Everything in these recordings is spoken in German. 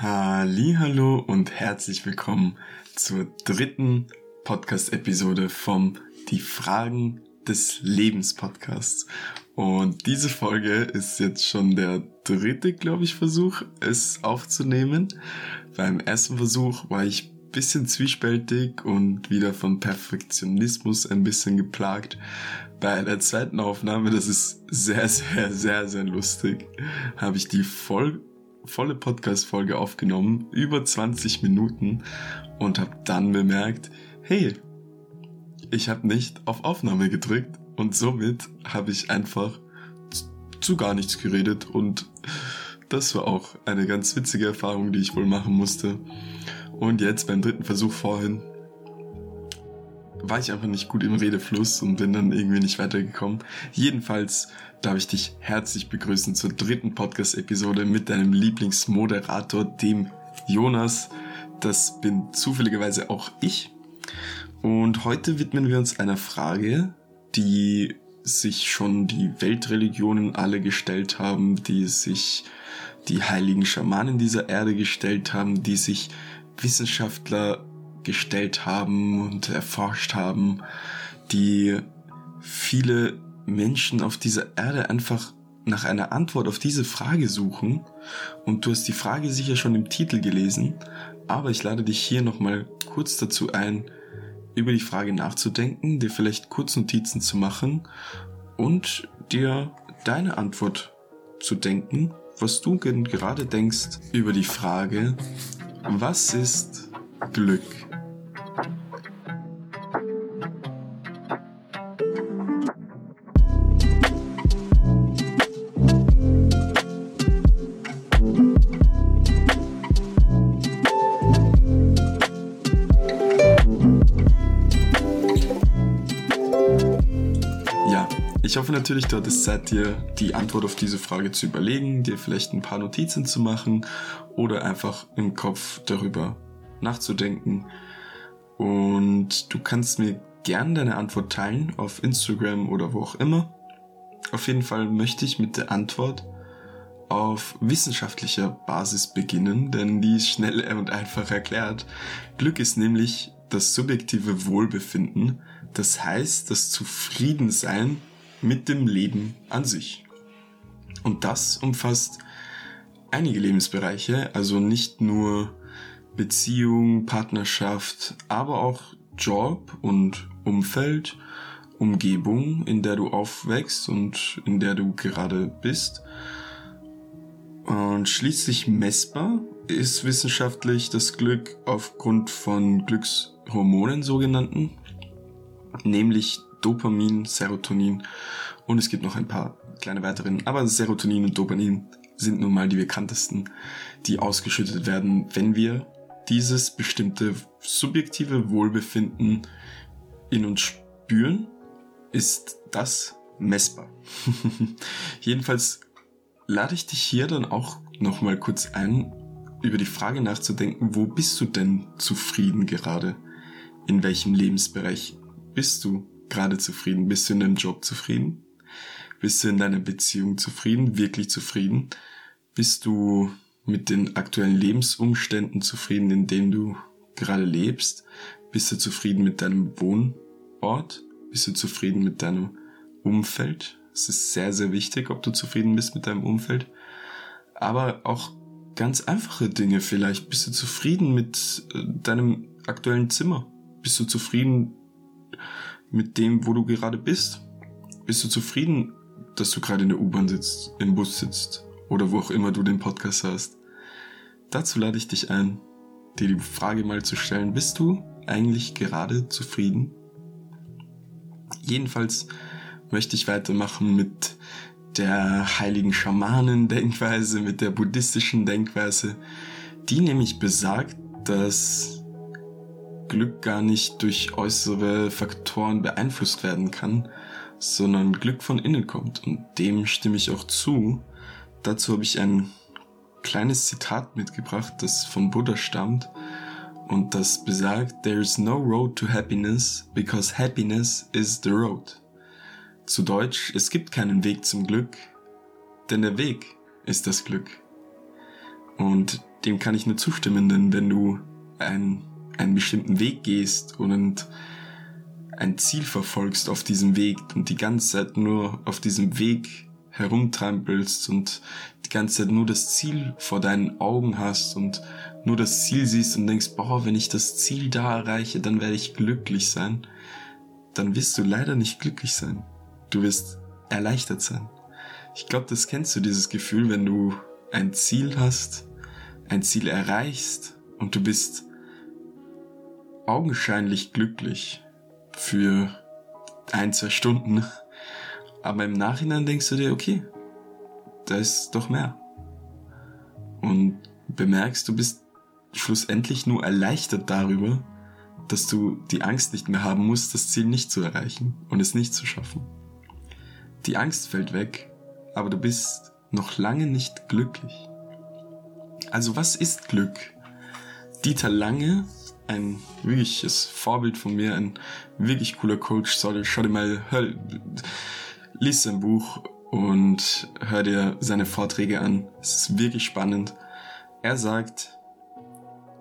Hallo und herzlich willkommen zur dritten Podcast-Episode vom Die Fragen des Lebens Podcasts. Und diese Folge ist jetzt schon der dritte, glaube ich, Versuch, es aufzunehmen. Beim ersten Versuch war ich bisschen zwiespältig und wieder von Perfektionismus ein bisschen geplagt. Bei der zweiten Aufnahme, das ist sehr, sehr, sehr, sehr lustig, habe ich die voll volle Podcast-Folge aufgenommen, über 20 Minuten und habe dann bemerkt, hey, ich habe nicht auf Aufnahme gedrückt und somit habe ich einfach zu gar nichts geredet und das war auch eine ganz witzige Erfahrung, die ich wohl machen musste. Und jetzt beim dritten Versuch vorhin war ich einfach nicht gut im Redefluss und bin dann irgendwie nicht weitergekommen. Jedenfalls darf ich dich herzlich begrüßen zur dritten Podcast-Episode mit deinem Lieblingsmoderator, dem Jonas. Das bin zufälligerweise auch ich. Und heute widmen wir uns einer Frage, die sich schon die Weltreligionen alle gestellt haben, die sich die heiligen Schamanen dieser Erde gestellt haben, die sich Wissenschaftler gestellt haben und erforscht haben, die viele Menschen auf dieser Erde einfach nach einer Antwort auf diese Frage suchen. Und du hast die Frage sicher schon im Titel gelesen, aber ich lade dich hier nochmal kurz dazu ein, über die Frage nachzudenken, dir vielleicht Kurznotizen zu machen und dir deine Antwort zu denken, was du gerade denkst über die Frage, was ist Glück? Ich hoffe natürlich, du hattest Zeit, dir die Antwort auf diese Frage zu überlegen, dir vielleicht ein paar Notizen zu machen oder einfach im Kopf darüber nachzudenken. Und du kannst mir gern deine Antwort teilen auf Instagram oder wo auch immer. Auf jeden Fall möchte ich mit der Antwort auf wissenschaftlicher Basis beginnen, denn die ist schnell und einfach erklärt. Glück ist nämlich das subjektive Wohlbefinden, das heißt das Zufriedensein mit dem Leben an sich. Und das umfasst einige Lebensbereiche, also nicht nur Beziehung, Partnerschaft, aber auch Job und Umfeld, Umgebung, in der du aufwächst und in der du gerade bist. Und schließlich messbar ist wissenschaftlich das Glück aufgrund von Glückshormonen sogenannten, nämlich Dopamin, Serotonin und es gibt noch ein paar kleine weiteren. Aber Serotonin und Dopamin sind nun mal die bekanntesten, die ausgeschüttet werden, wenn wir dieses bestimmte subjektive Wohlbefinden in uns spüren, ist das messbar. Jedenfalls lade ich dich hier dann auch nochmal kurz ein, über die Frage nachzudenken, wo bist du denn zufrieden gerade? In welchem Lebensbereich bist du gerade zufrieden? Bist du in deinem Job zufrieden? Bist du in deiner Beziehung zufrieden? Wirklich zufrieden? Bist du mit den aktuellen Lebensumständen zufrieden, in denen du gerade lebst? Bist du zufrieden mit deinem Wohnort? Bist du zufrieden mit deinem Umfeld? Es ist sehr, sehr wichtig, ob du zufrieden bist mit deinem Umfeld. Aber auch ganz einfache Dinge vielleicht. Bist du zufrieden mit äh, deinem aktuellen Zimmer? Bist du zufrieden mit dem, wo du gerade bist? Bist du zufrieden, dass du gerade in der U-Bahn sitzt, im Bus sitzt oder wo auch immer du den Podcast hast? Dazu lade ich dich ein, dir die Frage mal zu stellen, bist du eigentlich gerade zufrieden? Jedenfalls möchte ich weitermachen mit der heiligen Schamanen-Denkweise, mit der buddhistischen Denkweise, die nämlich besagt, dass Glück gar nicht durch äußere Faktoren beeinflusst werden kann, sondern Glück von innen kommt. Und dem stimme ich auch zu. Dazu habe ich ein kleines Zitat mitgebracht, das von Buddha stammt und das besagt, There is no road to happiness because happiness is the road. Zu Deutsch, es gibt keinen Weg zum Glück, denn der Weg ist das Glück. Und dem kann ich nur zustimmen, denn wenn du ein, einen bestimmten Weg gehst und ein Ziel verfolgst auf diesem Weg und die ganze Zeit nur auf diesem Weg herumtrampelst und die ganze Zeit nur das Ziel vor deinen Augen hast und nur das Ziel siehst und denkst, boah, wenn ich das Ziel da erreiche, dann werde ich glücklich sein, dann wirst du leider nicht glücklich sein. Du wirst erleichtert sein. Ich glaube, das kennst du, dieses Gefühl, wenn du ein Ziel hast, ein Ziel erreichst und du bist augenscheinlich glücklich für ein, zwei Stunden, aber im Nachhinein denkst du dir, okay, da ist doch mehr. Und bemerkst, du bist schlussendlich nur erleichtert darüber, dass du die Angst nicht mehr haben musst, das Ziel nicht zu erreichen und es nicht zu schaffen. Die Angst fällt weg, aber du bist noch lange nicht glücklich. Also was ist Glück? Dieter Lange, ein wirkliches Vorbild von mir, ein wirklich cooler Coach, sorry, schau dir mal, hör, lies sein Buch und hör dir seine Vorträge an. Es ist wirklich spannend. Er sagt,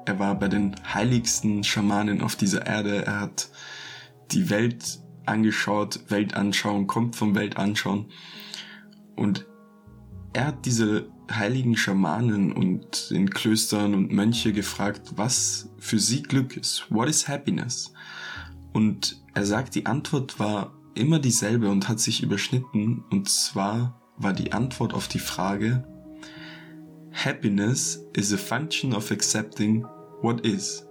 er war bei den heiligsten Schamanen auf dieser Erde. Er hat die Welt angeschaut. Weltanschauung kommt vom Weltanschauen. Und er hat diese heiligen Schamanen und den Klöstern und Mönche gefragt, was für sie Glück ist. What is happiness? Und er sagt, die Antwort war immer dieselbe und hat sich überschnitten. Und zwar war die Antwort auf die Frage, Happiness is a function of accepting what is.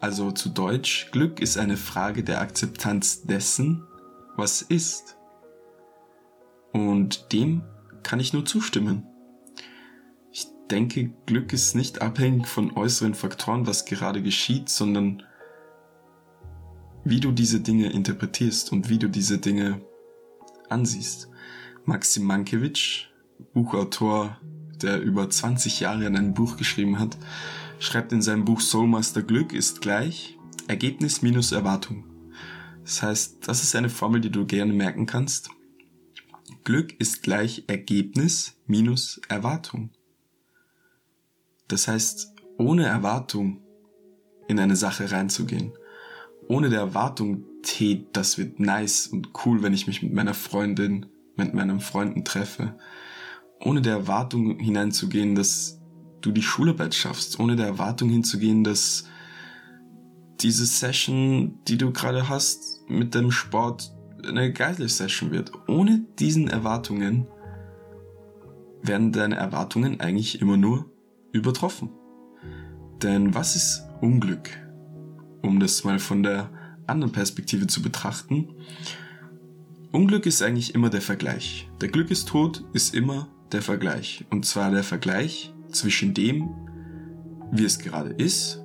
Also zu Deutsch, Glück ist eine Frage der Akzeptanz dessen, was ist. Und dem kann ich nur zustimmen. Ich denke, Glück ist nicht abhängig von äußeren Faktoren, was gerade geschieht, sondern wie du diese Dinge interpretierst und wie du diese Dinge ansiehst. Maxim Mankiewicz, Buchautor, der über 20 Jahre an einem Buch geschrieben hat, schreibt in seinem Buch Soulmaster Glück ist gleich Ergebnis minus Erwartung. Das heißt, das ist eine Formel, die du gerne merken kannst. Glück ist gleich Ergebnis minus Erwartung. Das heißt, ohne Erwartung in eine Sache reinzugehen, ohne der Erwartung, hey, das wird nice und cool, wenn ich mich mit meiner Freundin, mit meinen Freunden treffe, ohne der Erwartung hineinzugehen, dass du die Schularbeit schaffst, ohne der Erwartung hinzugehen, dass diese Session, die du gerade hast mit dem Sport, eine geile Session wird. Ohne diesen Erwartungen werden deine Erwartungen eigentlich immer nur übertroffen. Denn was ist Unglück? Um das mal von der anderen Perspektive zu betrachten. Unglück ist eigentlich immer der Vergleich. Der Glück ist tot ist immer der Vergleich. Und zwar der Vergleich zwischen dem, wie es gerade ist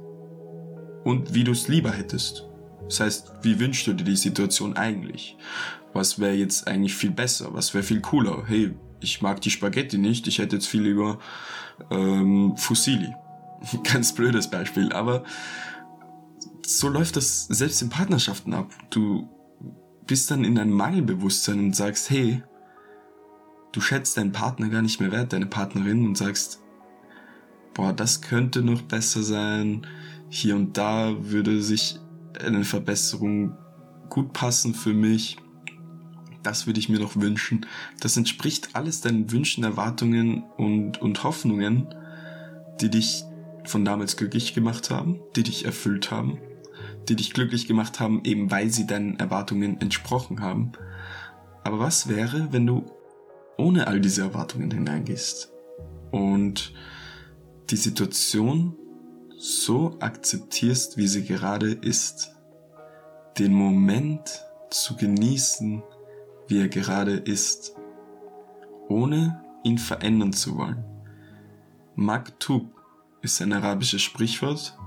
und wie du es lieber hättest. Das heißt, wie wünschst du dir die Situation eigentlich? Was wäre jetzt eigentlich viel besser? Was wäre viel cooler? Hey, ich mag die Spaghetti nicht, ich hätte jetzt viel lieber ähm, Fusilli. Ganz blödes Beispiel, aber so läuft das selbst in Partnerschaften ab. Du bist dann in einem Mangelbewusstsein und sagst, hey, du schätzt deinen Partner gar nicht mehr wert, deine Partnerin und sagst, boah, das könnte noch besser sein, hier und da würde sich eine Verbesserung gut passen für mich. Das würde ich mir noch wünschen. Das entspricht alles deinen Wünschen, Erwartungen und, und Hoffnungen, die dich von damals glücklich gemacht haben, die dich erfüllt haben, die dich glücklich gemacht haben, eben weil sie deinen Erwartungen entsprochen haben. Aber was wäre, wenn du ohne all diese Erwartungen hineingehst und die Situation so akzeptierst, wie sie gerade ist. Den Moment zu genießen, wie er gerade ist, ohne ihn verändern zu wollen. Maktub ist ein arabisches Sprichwort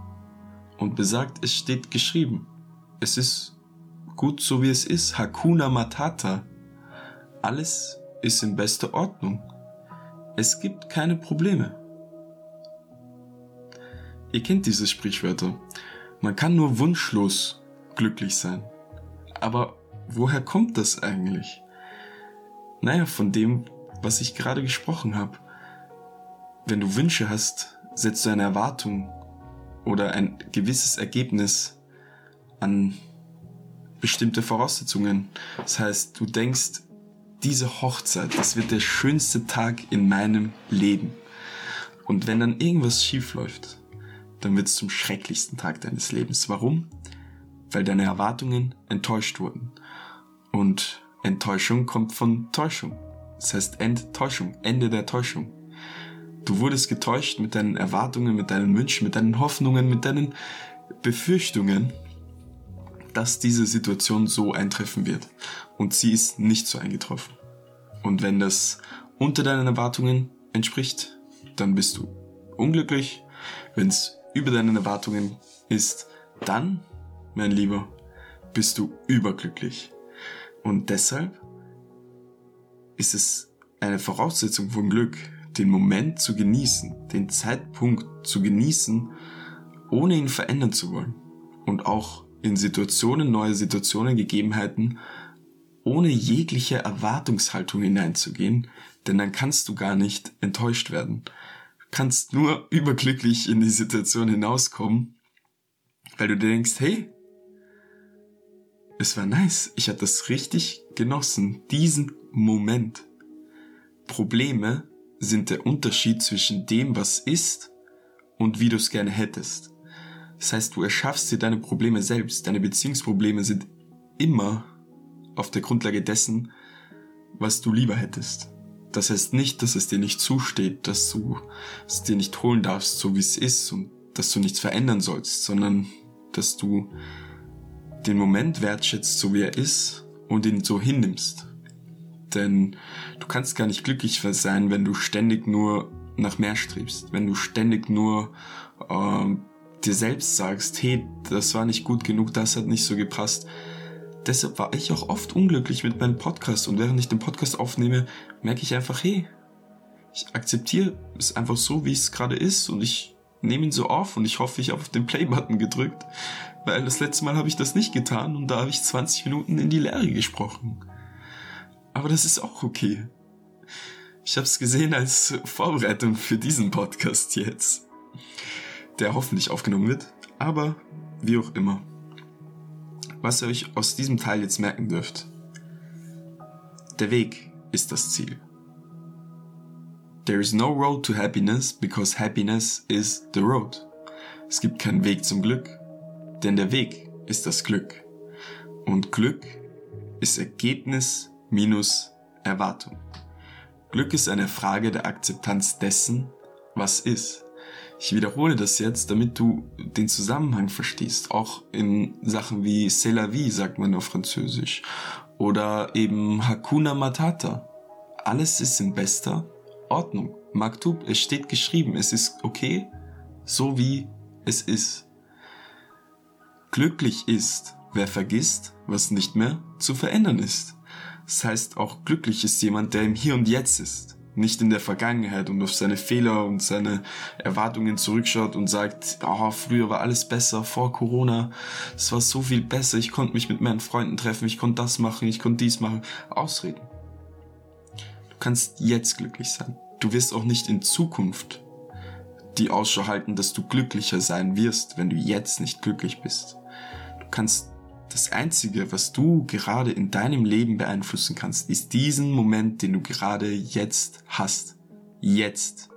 und besagt, es steht geschrieben. Es ist gut so wie es ist. Hakuna Matata. Alles ist in bester Ordnung. Es gibt keine Probleme. Ihr kennt diese Sprichwörter. Man kann nur wunschlos glücklich sein. Aber woher kommt das eigentlich? Naja, von dem, was ich gerade gesprochen habe. Wenn du Wünsche hast, setzt du eine Erwartung oder ein gewisses Ergebnis an bestimmte Voraussetzungen. Das heißt, du denkst, diese Hochzeit, das wird der schönste Tag in meinem Leben. Und wenn dann irgendwas schief läuft, dann wird es zum schrecklichsten Tag deines Lebens. Warum? Weil deine Erwartungen enttäuscht wurden. Und Enttäuschung kommt von Täuschung. Das heißt Enttäuschung, Ende der Täuschung. Du wurdest getäuscht mit deinen Erwartungen, mit deinen Wünschen, mit deinen Hoffnungen, mit deinen Befürchtungen, dass diese Situation so eintreffen wird. Und sie ist nicht so eingetroffen. Und wenn das unter deinen Erwartungen entspricht, dann bist du unglücklich. Wenn es über deinen Erwartungen ist, dann, mein Lieber, bist du überglücklich. Und deshalb ist es eine Voraussetzung von Glück, den Moment zu genießen, den Zeitpunkt zu genießen, ohne ihn verändern zu wollen. Und auch in Situationen, neue Situationen, Gegebenheiten, ohne jegliche Erwartungshaltung hineinzugehen, denn dann kannst du gar nicht enttäuscht werden. Du kannst nur überglücklich in die Situation hinauskommen, weil du dir denkst, hey, es war nice, ich habe das richtig genossen, diesen Moment. Probleme sind der Unterschied zwischen dem, was ist und wie du es gerne hättest. Das heißt, du erschaffst dir deine Probleme selbst. Deine Beziehungsprobleme sind immer auf der Grundlage dessen, was du lieber hättest. Das heißt nicht, dass es dir nicht zusteht, dass du es dir nicht holen darfst, so wie es ist und dass du nichts verändern sollst, sondern dass du den Moment wertschätzt, so wie er ist und ihn so hinnimmst. Denn du kannst gar nicht glücklich sein, wenn du ständig nur nach mehr strebst, wenn du ständig nur äh, dir selbst sagst, hey, das war nicht gut genug, das hat nicht so gepasst. Deshalb war ich auch oft unglücklich mit meinem Podcast und während ich den Podcast aufnehme, merke ich einfach, hey, ich akzeptiere es einfach so, wie es gerade ist und ich nehme ihn so auf und ich hoffe, ich habe auf den Play-Button gedrückt, weil das letzte Mal habe ich das nicht getan und da habe ich 20 Minuten in die Leere gesprochen. Aber das ist auch okay. Ich habe es gesehen als Vorbereitung für diesen Podcast jetzt, der hoffentlich aufgenommen wird, aber wie auch immer. Was ihr euch aus diesem Teil jetzt merken dürft. Der Weg ist das Ziel. There is no road to happiness because happiness is the road. Es gibt keinen Weg zum Glück, denn der Weg ist das Glück. Und Glück ist Ergebnis minus Erwartung. Glück ist eine Frage der Akzeptanz dessen, was ist. Ich wiederhole das jetzt, damit du den Zusammenhang verstehst. Auch in Sachen wie C'est la vie, sagt man auf Französisch. Oder eben Hakuna Matata. Alles ist in bester Ordnung. Maktub, es steht geschrieben, es ist okay, so wie es ist. Glücklich ist, wer vergisst, was nicht mehr zu verändern ist. Das heißt, auch glücklich ist jemand, der im Hier und Jetzt ist, nicht in der Vergangenheit und auf seine Fehler und seine Erwartungen zurückschaut und sagt, oh, früher war alles besser, vor Corona, es war so viel besser, ich konnte mich mit meinen Freunden treffen, ich konnte das machen, ich konnte dies machen. Ausreden. Du kannst jetzt glücklich sein. Du wirst auch nicht in Zukunft die Ausschau halten, dass du glücklicher sein wirst, wenn du jetzt nicht glücklich bist. Du kannst das Einzige, was du gerade in deinem Leben beeinflussen kannst, ist diesen Moment, den du gerade jetzt hast. Jetzt.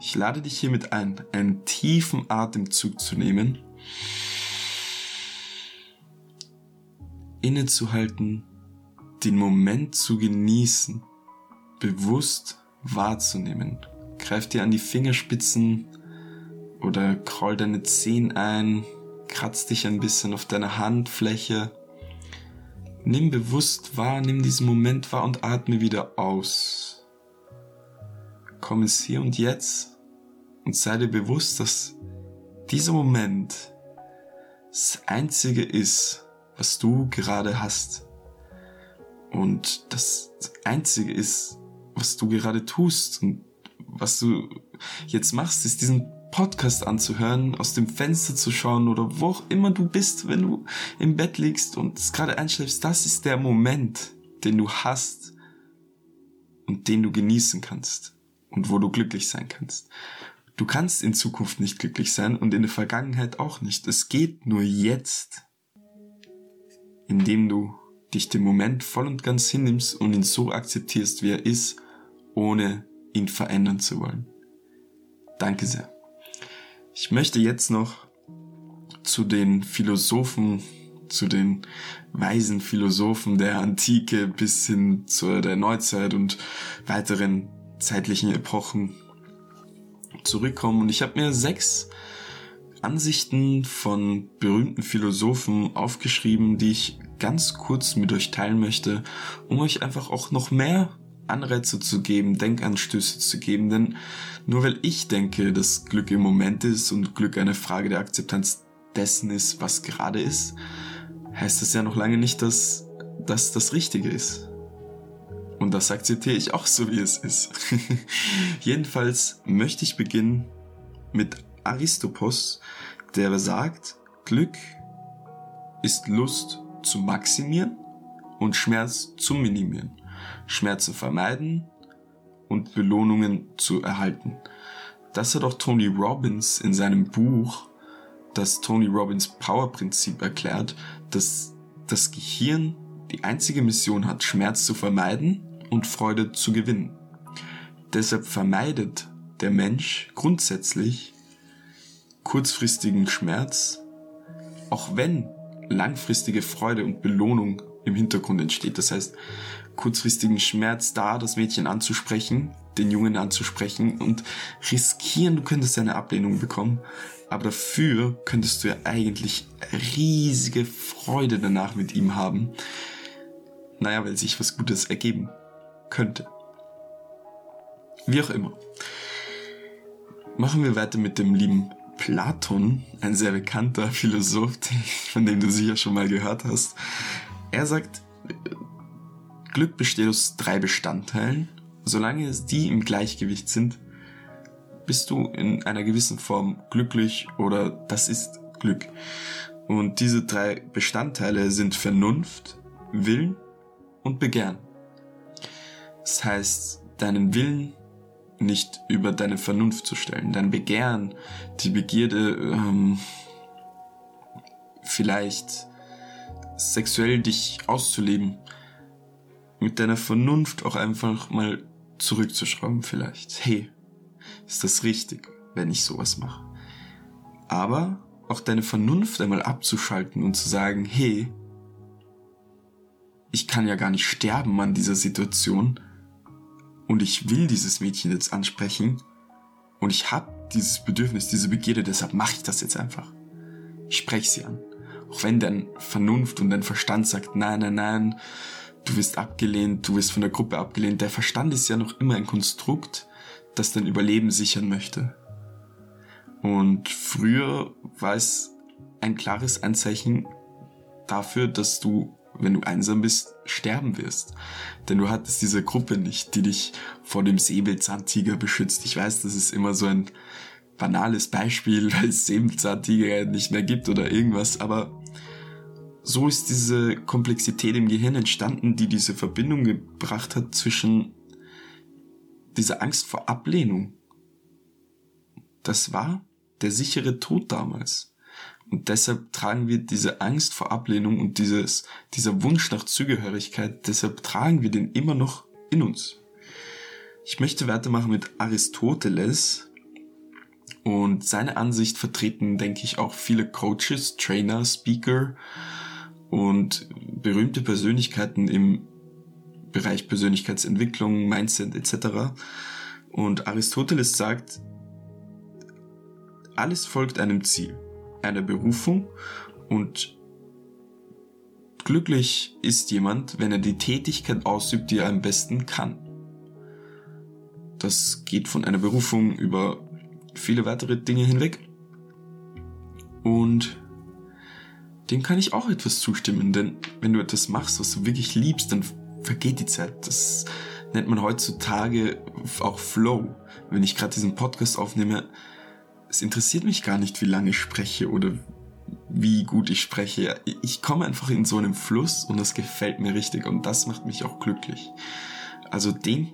Ich lade dich hiermit ein, einen tiefen Atemzug zu nehmen, innezuhalten, den Moment zu genießen, bewusst wahrzunehmen. Greif dir an die Fingerspitzen oder kroll deine Zehen ein, kratz dich ein bisschen auf deiner Handfläche. Nimm bewusst wahr, nimm diesen Moment wahr und atme wieder aus. Komm ins Hier und Jetzt und sei dir bewusst, dass dieser Moment das Einzige ist, was du gerade hast. Und das Einzige ist, was du gerade tust und was du jetzt machst, ist diesen Podcast anzuhören, aus dem Fenster zu schauen oder wo auch immer du bist, wenn du im Bett liegst und es gerade einschläfst, das ist der Moment, den du hast und den du genießen kannst. und wo du glücklich sein kannst. Du kannst in Zukunft nicht glücklich sein und in der Vergangenheit auch nicht. Es geht nur jetzt, indem du dich dem Moment voll und ganz hinnimmst und ihn so akzeptierst, wie er ist, ohne ihn verändern zu wollen. Danke sehr. Ich möchte jetzt noch zu den Philosophen, zu den weisen Philosophen der Antike bis hin zur der Neuzeit und weiteren zeitlichen Epochen zurückkommen. Und ich habe mir sechs Ansichten von berühmten Philosophen aufgeschrieben, die ich ganz kurz mit euch teilen möchte, um euch einfach auch noch mehr Anreize zu geben, Denkanstöße zu geben, denn nur weil ich denke, dass Glück im Moment ist und Glück eine Frage der Akzeptanz dessen ist, was gerade ist, heißt das ja noch lange nicht, dass das das Richtige ist. Und das akzeptiere ich auch so, wie es ist. Jedenfalls möchte ich beginnen mit Aristopos, der sagt, Glück ist Lust zu maximieren und Schmerz zu minimieren, Schmerzen vermeiden und Belohnungen zu erhalten. Das hat auch Tony Robbins in seinem Buch das Tony Robbins Power Prinzip erklärt, dass das Gehirn die einzige Mission hat, Schmerz zu vermeiden und Freude zu gewinnen. Deshalb vermeidet der Mensch grundsätzlich kurzfristigen Schmerz, auch wenn langfristige Freude und Belohnung im Hintergrund entsteht. Das heißt, kurzfristigen Schmerz da, das Mädchen anzusprechen, den Jungen anzusprechen und riskieren, du könntest eine Ablehnung bekommen. Aber dafür könntest du ja eigentlich riesige Freude danach mit ihm haben. Naja, weil sich was Gutes ergeben könnte. Wie auch immer. Machen wir weiter mit dem lieben Platon, ein sehr bekannter Philosoph, von dem du sicher schon mal gehört hast. Er sagt, Glück besteht aus drei Bestandteilen. Solange die im Gleichgewicht sind, bist du in einer gewissen Form glücklich oder das ist Glück. Und diese drei Bestandteile sind Vernunft, Willen und Begehren. Das heißt, deinen Willen nicht über deine Vernunft zu stellen, dein Begehren, die Begierde, ähm, vielleicht sexuell dich auszuleben, mit deiner Vernunft auch einfach mal zurückzuschrauben vielleicht. Hey, ist das richtig, wenn ich sowas mache? Aber auch deine Vernunft einmal abzuschalten und zu sagen, hey, ich kann ja gar nicht sterben an dieser Situation und ich will dieses Mädchen jetzt ansprechen und ich habe dieses Bedürfnis, diese Begierde, deshalb mache ich das jetzt einfach. Ich spreche sie an. Auch wenn dein Vernunft und dein Verstand sagt, nein, nein, nein, du wirst abgelehnt, du wirst von der Gruppe abgelehnt. Der Verstand ist ja noch immer ein Konstrukt, das dein Überleben sichern möchte. Und früher war es ein klares Anzeichen dafür, dass du, wenn du einsam bist, sterben wirst. Denn du hattest diese Gruppe nicht, die dich vor dem Säbelzahntiger beschützt. Ich weiß, das ist immer so ein banales Beispiel, weil es Säbelzahntiger nicht mehr gibt oder irgendwas, aber so ist diese Komplexität im Gehirn entstanden, die diese Verbindung gebracht hat zwischen dieser Angst vor Ablehnung. Das war der sichere Tod damals. Und deshalb tragen wir diese Angst vor Ablehnung und dieses, dieser Wunsch nach Zugehörigkeit, deshalb tragen wir den immer noch in uns. Ich möchte weitermachen mit Aristoteles, und seine Ansicht vertreten, denke ich, auch viele Coaches, Trainer, Speaker und berühmte Persönlichkeiten im Bereich Persönlichkeitsentwicklung, Mindset etc. Und Aristoteles sagt, alles folgt einem Ziel, einer Berufung und glücklich ist jemand, wenn er die Tätigkeit ausübt, die er am besten kann. Das geht von einer Berufung über viele weitere Dinge hinweg. Und dem kann ich auch etwas zustimmen, denn wenn du etwas machst, was du wirklich liebst, dann vergeht die Zeit. Das nennt man heutzutage auch Flow. Wenn ich gerade diesen Podcast aufnehme, es interessiert mich gar nicht, wie lange ich spreche oder wie gut ich spreche. Ich komme einfach in so einen Fluss und das gefällt mir richtig und das macht mich auch glücklich. Also den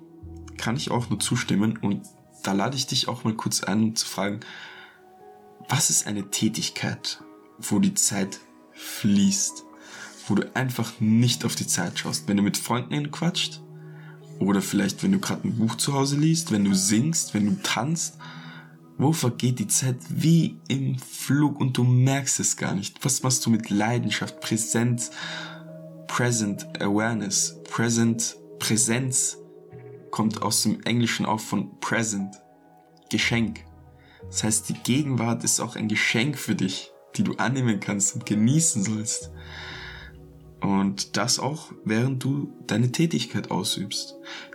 kann ich auch nur zustimmen und da lade ich dich auch mal kurz ein, zu fragen, was ist eine Tätigkeit, wo die Zeit fließt, wo du einfach nicht auf die Zeit schaust, wenn du mit Freunden quatscht oder vielleicht wenn du gerade ein Buch zu Hause liest, wenn du singst, wenn du tanzt, wo vergeht die Zeit wie im Flug und du merkst es gar nicht? Was machst du mit Leidenschaft, Präsenz, Present Awareness, Present Präsenz kommt aus dem Englischen auch von Present, Geschenk. Das heißt, die Gegenwart ist auch ein Geschenk für dich, die du annehmen kannst und genießen sollst. Und das auch, während du deine Tätigkeit ausübst.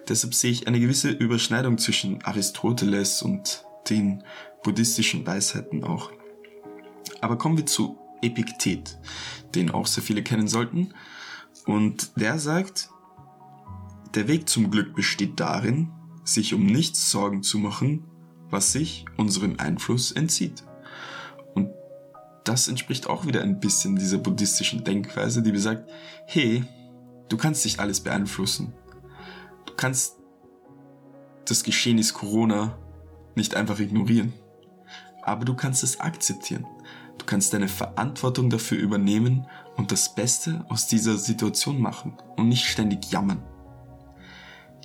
Deshalb sehe ich eine gewisse Überschneidung zwischen Aristoteles und den buddhistischen Weisheiten auch. Aber kommen wir zu Epiktet, den auch sehr viele kennen sollten. Und der sagt, der Weg zum Glück besteht darin, sich um nichts Sorgen zu machen, was sich unserem Einfluss entzieht. Das entspricht auch wieder ein bisschen dieser buddhistischen Denkweise, die besagt, hey, du kannst nicht alles beeinflussen. Du kannst das Geschehnis Corona nicht einfach ignorieren. Aber du kannst es akzeptieren. Du kannst deine Verantwortung dafür übernehmen und das Beste aus dieser Situation machen und nicht ständig jammern.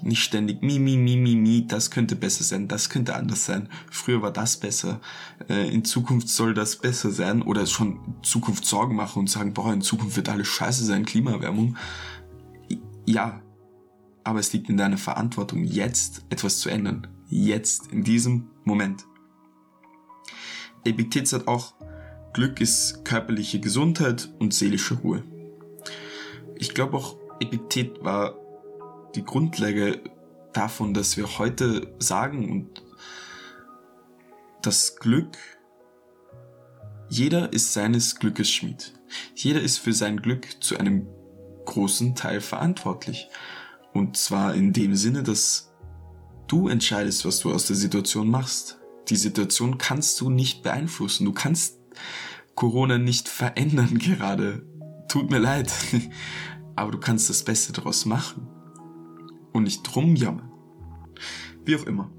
Nicht ständig mi, mi, mi, mi, mi, das könnte besser sein, das könnte anders sein. Früher war das besser. Äh, in Zukunft soll das besser sein oder schon Zukunft Sorgen machen und sagen, boah, in Zukunft wird alles scheiße sein, Klimaerwärmung. Ja, aber es liegt in deiner Verantwortung, jetzt etwas zu ändern. Jetzt, in diesem Moment. Epiktet sagt auch, Glück ist körperliche Gesundheit und seelische Ruhe. Ich glaube auch, Epiktet war die Grundlage davon, dass wir heute sagen und das Glück, jeder ist seines Glückes Schmied. Jeder ist für sein Glück zu einem großen Teil verantwortlich. Und zwar in dem Sinne, dass du entscheidest, was du aus der Situation machst. Die Situation kannst du nicht beeinflussen. Du kannst Corona nicht verändern gerade. Tut mir leid. Aber du kannst das Beste daraus machen und nicht drum jammern. Wie auch immer.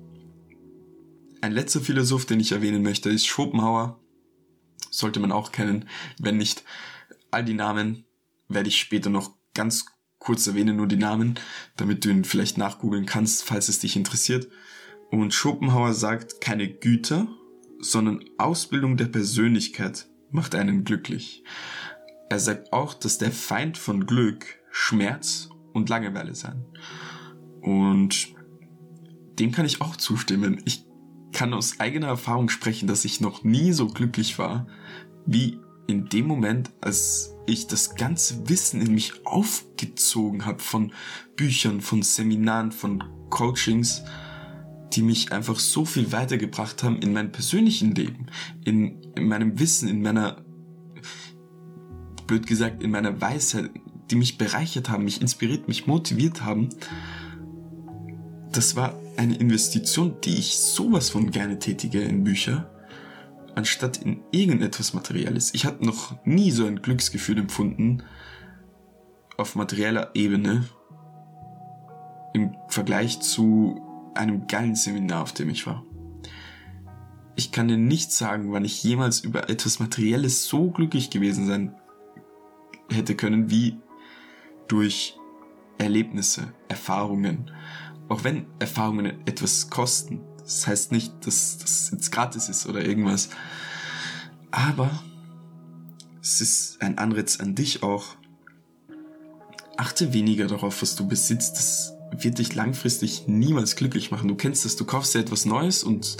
Ein letzter Philosoph, den ich erwähnen möchte, ist Schopenhauer. Sollte man auch kennen. Wenn nicht, all die Namen werde ich später noch ganz kurz erwähnen, nur die Namen, damit du ihn vielleicht nachgoogeln kannst, falls es dich interessiert. Und Schopenhauer sagt, keine Güter, sondern Ausbildung der Persönlichkeit macht einen glücklich. Er sagt auch, dass der Feind von Glück Schmerz und Langeweile sein. Und dem kann ich auch zustimmen. Ich kann aus eigener Erfahrung sprechen, dass ich noch nie so glücklich war, wie in dem Moment, als ich das ganze Wissen in mich aufgezogen habe von Büchern, von Seminaren, von Coachings, die mich einfach so viel weitergebracht haben in meinem persönlichen Leben, in, in meinem Wissen, in meiner, blöd gesagt, in meiner Weisheit, die mich bereichert haben, mich inspiriert, mich motiviert haben das war eine Investition, die ich sowas von gerne tätige in Bücher, anstatt in irgendetwas Materielles. Ich hatte noch nie so ein Glücksgefühl empfunden auf materieller Ebene im Vergleich zu einem geilen Seminar, auf dem ich war. Ich kann dir nicht sagen, wann ich jemals über etwas Materielles so glücklich gewesen sein hätte können wie durch Erlebnisse, Erfahrungen, auch wenn Erfahrungen etwas kosten, das heißt nicht, dass das jetzt gratis ist oder irgendwas. Aber es ist ein Anreiz an dich auch. Achte weniger darauf, was du besitzt. Das wird dich langfristig niemals glücklich machen. Du kennst das, du kaufst dir etwas Neues und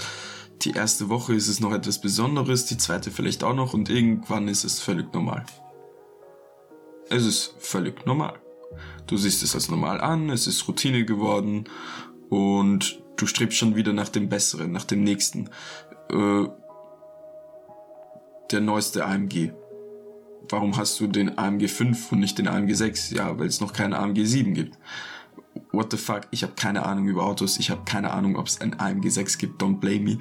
die erste Woche ist es noch etwas Besonderes, die zweite vielleicht auch noch und irgendwann ist es völlig normal. Es ist völlig normal. Du siehst es als normal an, es ist Routine geworden und du strebst schon wieder nach dem Besseren, nach dem Nächsten. Äh, der neueste AMG. Warum hast du den AMG 5 und nicht den AMG 6? Ja, weil es noch keinen AMG 7 gibt. What the fuck? Ich habe keine Ahnung über Autos. Ich habe keine Ahnung, ob es ein AMG 6 gibt. Don't blame me.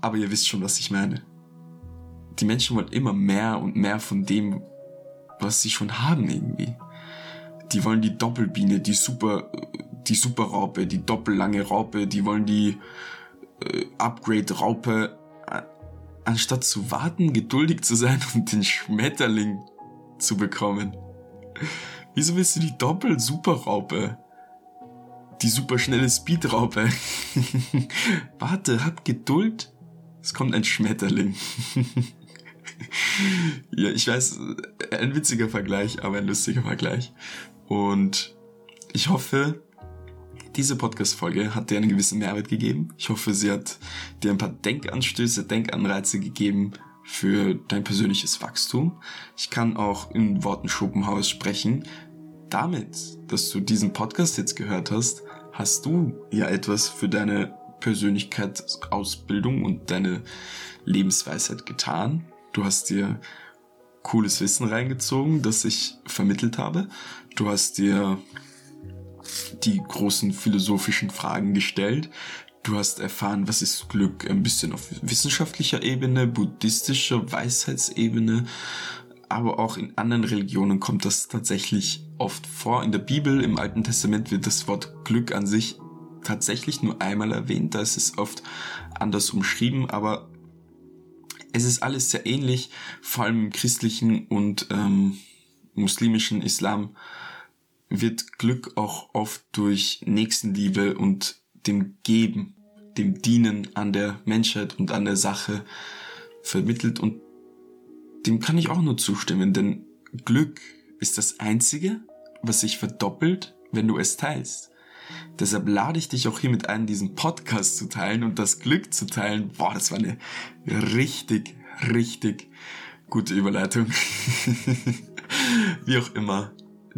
Aber ihr wisst schon, was ich meine. Die Menschen wollen immer mehr und mehr von dem, was sie schon haben irgendwie die wollen die Doppelbiene, die super, die Superraupe, die doppellange Raupe, die wollen die äh, Upgrade-Raupe, anstatt zu warten, geduldig zu sein und den Schmetterling zu bekommen. Wieso willst du die Doppel-Superraupe? Die superschnelle Speedraupe. Warte, hab Geduld. Es kommt ein Schmetterling. ja, ich weiß, ein witziger Vergleich, aber ein lustiger Vergleich. Und ich hoffe, diese Podcast-Folge hat dir einen gewissen Mehrwert gegeben. Ich hoffe, sie hat dir ein paar Denkanstöße, Denkanreize gegeben für dein persönliches Wachstum. Ich kann auch in Worten Schopenhaus sprechen. Damit, dass du diesen Podcast jetzt gehört hast, hast du ja etwas für deine Persönlichkeitsausbildung und deine Lebensweisheit getan. Du hast dir cooles Wissen reingezogen, das ich vermittelt habe. Du hast dir die großen philosophischen Fragen gestellt. Du hast erfahren, was ist Glück, ein bisschen auf wissenschaftlicher Ebene, buddhistischer Weisheitsebene, aber auch in anderen Religionen kommt das tatsächlich oft vor. In der Bibel, im Alten Testament wird das Wort Glück an sich tatsächlich nur einmal erwähnt, da ist es oft anders umschrieben, aber es ist alles sehr ähnlich, vor allem im christlichen und ähm, muslimischen Islam wird Glück auch oft durch Nächstenliebe und dem Geben, dem Dienen an der Menschheit und an der Sache vermittelt und dem kann ich auch nur zustimmen, denn Glück ist das Einzige, was sich verdoppelt, wenn du es teilst. Deshalb lade ich dich auch hiermit ein, diesen Podcast zu teilen und das Glück zu teilen. Boah, das war eine richtig, richtig gute Überleitung. Wie auch immer,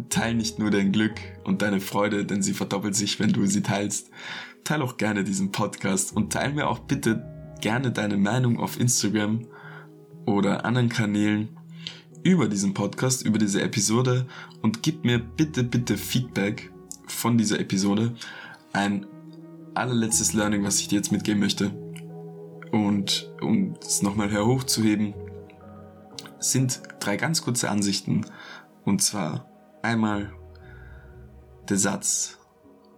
teil nicht nur dein Glück und deine Freude, denn sie verdoppelt sich, wenn du sie teilst. Teil auch gerne diesen Podcast und teil mir auch bitte gerne deine Meinung auf Instagram oder anderen Kanälen über diesen Podcast, über diese Episode und gib mir bitte, bitte Feedback von dieser Episode. Ein allerletztes Learning, was ich dir jetzt mitgeben möchte. Und um es nochmal herhochzuheben, sind drei ganz kurze Ansichten. Und zwar einmal der Satz,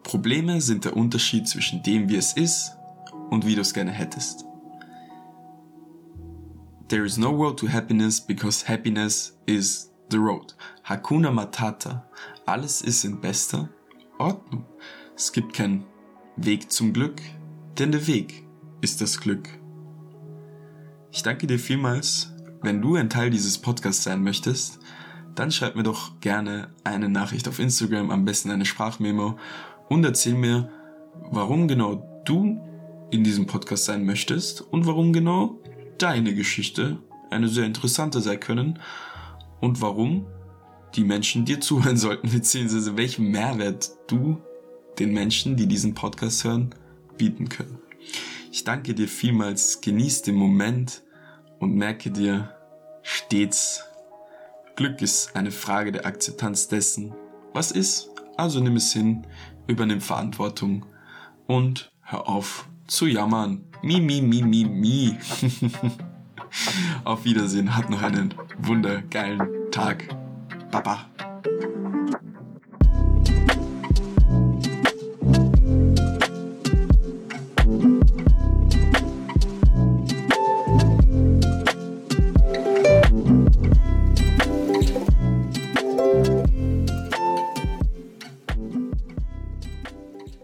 Probleme sind der Unterschied zwischen dem, wie es ist und wie du es gerne hättest. There is no road to happiness because happiness is the road. Hakuna Matata. Alles ist in bester Ordnung. Es gibt keinen Weg zum Glück, denn der Weg ist das Glück. Ich danke dir vielmals. Wenn du ein Teil dieses Podcasts sein möchtest, dann schreib mir doch gerne eine Nachricht auf Instagram, am besten eine Sprachmemo und erzähl mir, warum genau du in diesem Podcast sein möchtest und warum genau deine Geschichte eine sehr interessante sein können und warum die Menschen dir zuhören sollten, beziehungsweise welchen Mehrwert du den Menschen, die diesen Podcast hören, bieten können. Ich danke dir vielmals, genieß den Moment und merke dir stets, Glück ist eine Frage der Akzeptanz dessen, was ist, also nimm es hin, übernimm Verantwortung und hör auf zu jammern. Mi, mi, mi, mi, mi. Auf Wiedersehen, hat noch einen wundergeilen Tag. 爸爸。